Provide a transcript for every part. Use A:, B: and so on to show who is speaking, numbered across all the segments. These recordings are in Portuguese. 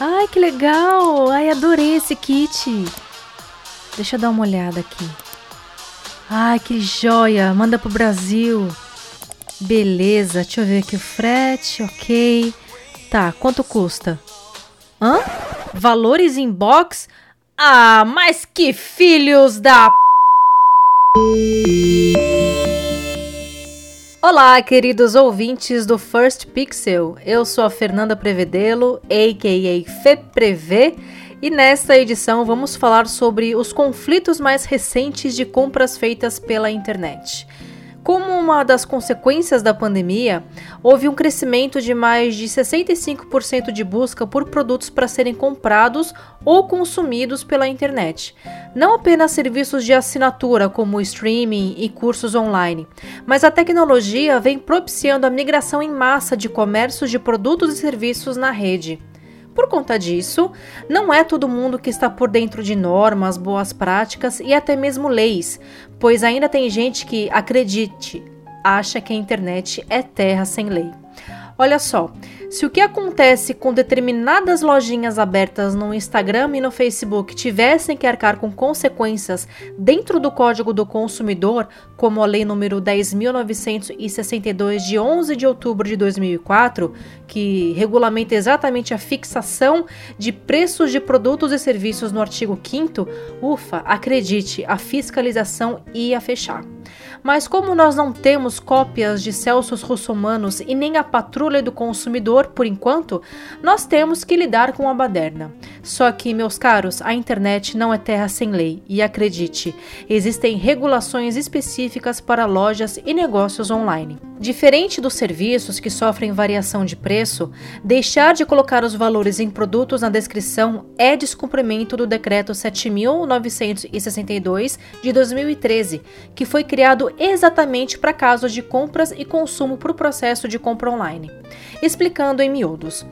A: Ai, que legal! Ai, adorei esse kit. Deixa eu dar uma olhada aqui. Ai, que joia! Manda pro Brasil. Beleza, deixa eu ver aqui o frete, ok. Tá, quanto custa? Hã? Valores em box? Ah, mas que filhos da. Olá, queridos ouvintes do First Pixel. Eu sou a Fernanda Prevedelo, a.k.a. FePrevê, e nesta edição vamos falar sobre os conflitos mais recentes de compras feitas pela internet. Como uma das consequências da pandemia, houve um crescimento de mais de 65% de busca por produtos para serem comprados ou consumidos pela internet. Não apenas serviços de assinatura, como streaming e cursos online, mas a tecnologia vem propiciando a migração em massa de comércios de produtos e serviços na rede. Por conta disso, não é todo mundo que está por dentro de normas, boas práticas e até mesmo leis, pois ainda tem gente que, acredite, acha que a internet é terra sem lei. Olha só, se o que acontece com determinadas lojinhas abertas no Instagram e no Facebook tivessem que arcar com consequências dentro do Código do Consumidor, como a Lei número 10.962 de 11 de outubro de 2004, que regulamenta exatamente a fixação de preços de produtos e serviços no artigo 5 ufa, acredite, a fiscalização ia fechar. Mas como nós não temos cópias de Celsos Russomanos e nem a Patrulha do Consumidor por enquanto, nós temos que lidar com a baderna. Só que, meus caros, a internet não é terra sem lei e acredite, existem regulações específicas para lojas e negócios online. Diferente dos serviços que sofrem variação de preço, deixar de colocar os valores em produtos na descrição é descumprimento do decreto 7962 de 2013, que foi criado exatamente para casos de compras e consumo por processo de compra online. Explicando em miúdos.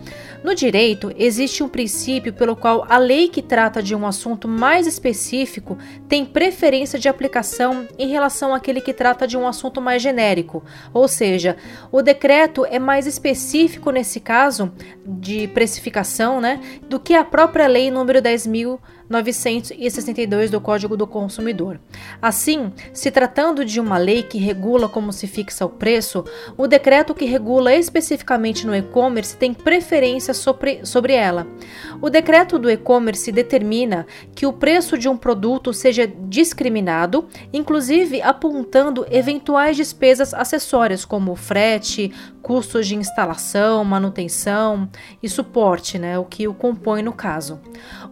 A: No direito, existe um princípio pelo qual a lei que trata de um assunto mais específico tem preferência de aplicação em relação àquele que trata de um assunto mais genérico, ou seja, o decreto é mais específico nesse caso de precificação, né, do que a própria lei número 10.000 962 do Código do Consumidor. Assim, se tratando de uma lei que regula como se fixa o preço, o decreto que regula especificamente no e-commerce tem preferência sobre, sobre ela. O decreto do e-commerce determina que o preço de um produto seja discriminado, inclusive apontando eventuais despesas acessórias como frete, custos de instalação, manutenção e suporte, né, o que o compõe no caso.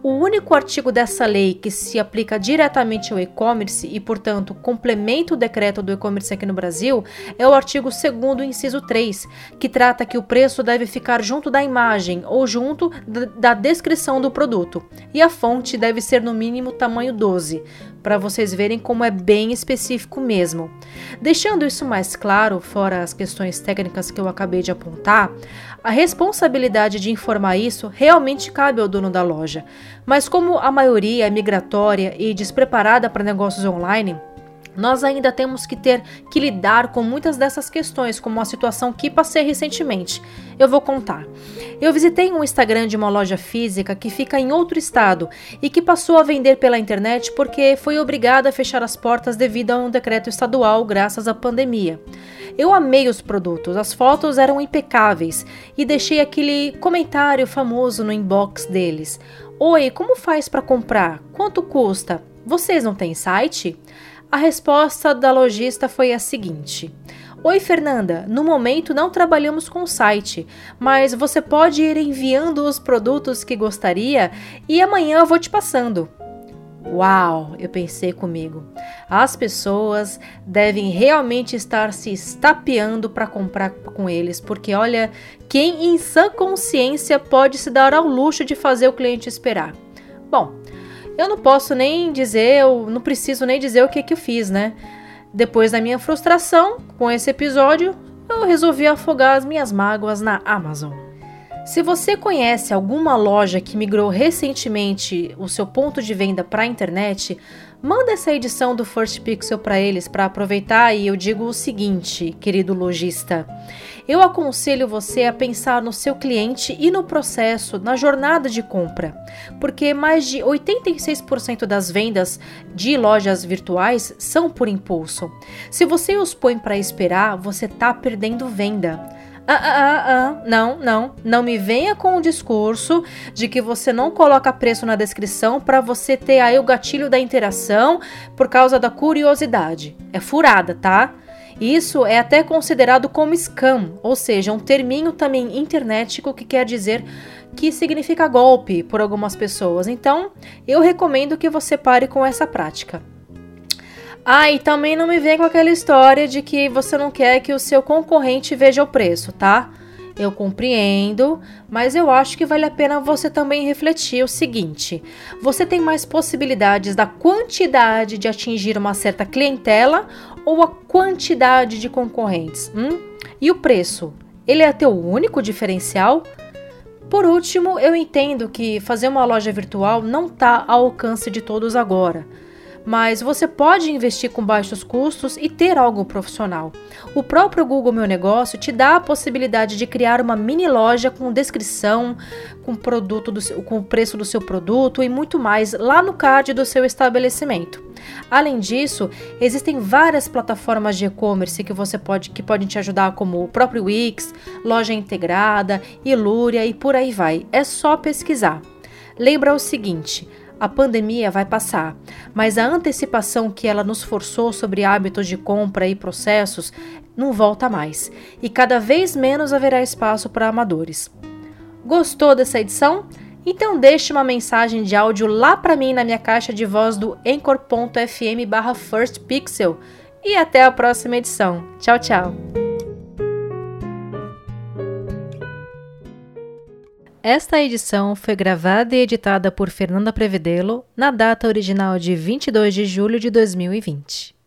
A: O único artigo dessa lei que se aplica diretamente ao e-commerce e, portanto, complementa o decreto do e-commerce aqui no Brasil é o artigo 2 inciso 3, que trata que o preço deve ficar junto da imagem ou junto da descrição do produto, e a fonte deve ser no mínimo tamanho 12, para vocês verem como é bem específico mesmo. Deixando isso mais claro, fora as questões técnicas que eu acabei de apontar, a responsabilidade de informar isso realmente cabe ao dono da loja. Mas como a maioria é migratória e despreparada para negócios online, nós ainda temos que ter que lidar com muitas dessas questões, como a situação que passei recentemente. Eu vou contar. Eu visitei um Instagram de uma loja física que fica em outro estado e que passou a vender pela internet porque foi obrigada a fechar as portas devido a um decreto estadual graças à pandemia. Eu amei os produtos, as fotos eram impecáveis e deixei aquele comentário famoso no inbox deles. Oi, como faz para comprar? Quanto custa? Vocês não têm site? A resposta da lojista foi a seguinte: Oi, Fernanda. No momento não trabalhamos com site, mas você pode ir enviando os produtos que gostaria e amanhã eu vou te passando. Uau, eu pensei comigo. As pessoas devem realmente estar se estapeando para comprar com eles, porque olha, quem em sã consciência pode se dar ao luxo de fazer o cliente esperar? Bom, eu não posso nem dizer, eu não preciso nem dizer o que, que eu fiz, né? Depois da minha frustração com esse episódio, eu resolvi afogar as minhas mágoas na Amazon. Se você conhece alguma loja que migrou recentemente o seu ponto de venda para a internet, manda essa edição do First Pixel para eles para aproveitar e eu digo o seguinte, querido lojista. Eu aconselho você a pensar no seu cliente e no processo, na jornada de compra, porque mais de 86% das vendas de lojas virtuais são por impulso. Se você os põe para esperar, você está perdendo venda. Ah, ah, ah, ah, não, não, não me venha com o discurso de que você não coloca preço na descrição para você ter aí o gatilho da interação por causa da curiosidade. É furada, tá? Isso é até considerado como scam, ou seja, um terminho também internetico que quer dizer que significa golpe por algumas pessoas. Então, eu recomendo que você pare com essa prática. Ah, e também não me vem com aquela história de que você não quer que o seu concorrente veja o preço, tá? Eu compreendo, mas eu acho que vale a pena você também refletir o seguinte: você tem mais possibilidades da quantidade de atingir uma certa clientela ou a quantidade de concorrentes? Hum? E o preço? Ele é teu único diferencial? Por último, eu entendo que fazer uma loja virtual não está ao alcance de todos agora mas você pode investir com baixos custos e ter algo profissional. O próprio Google Meu Negócio te dá a possibilidade de criar uma mini loja com descrição, com produto do com o preço do seu produto e muito mais lá no card do seu estabelecimento. Além disso, existem várias plataformas de e-commerce que você pode que podem te ajudar, como o próprio Wix, Loja Integrada, Ilúria e por aí vai. É só pesquisar. Lembra o seguinte: a pandemia vai passar, mas a antecipação que ela nos forçou sobre hábitos de compra e processos não volta mais, e cada vez menos haverá espaço para amadores. Gostou dessa edição? Então deixe uma mensagem de áudio lá para mim na minha caixa de voz do anchor.fm firstpixel e até a próxima edição. Tchau, tchau! Esta edição foi gravada e editada por Fernanda Prevedelo na data original de 22 de julho de 2020.